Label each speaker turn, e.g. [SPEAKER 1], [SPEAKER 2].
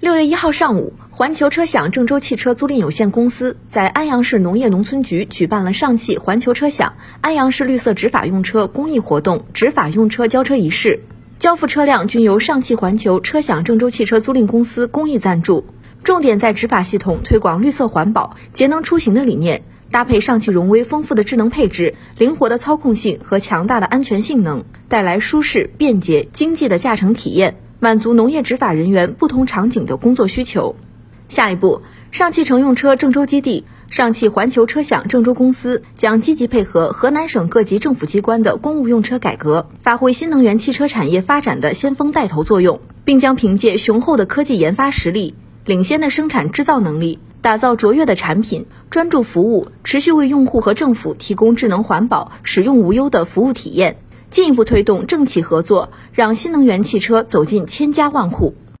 [SPEAKER 1] 六月一号上午，环球车享郑州汽车租赁有限公司在安阳市农业农村局举办了上汽环球车享安阳市绿色执法用车公益活动执法用车交车仪式，交付车辆均由上汽环球车享郑州汽车租赁公司公益赞助，重点在执法系统推广绿色环保、节能出行的理念，搭配上汽荣威丰富的智能配置、灵活的操控性和强大的安全性能，带来舒适、便捷、经济的驾乘体验。满足农业执法人员不同场景的工作需求。下一步，上汽乘用车郑州基地、上汽环球车享郑州公司将积极配合河南省各级政府机关的公务用车改革，发挥新能源汽车产业发展的先锋带头作用，并将凭借雄厚的科技研发实力、领先的生产制造能力，打造卓越的产品，专注服务，持续为用户和政府提供智能环保、使用无忧的服务体验。进一步推动政企合作，让新能源汽车走进千家万户。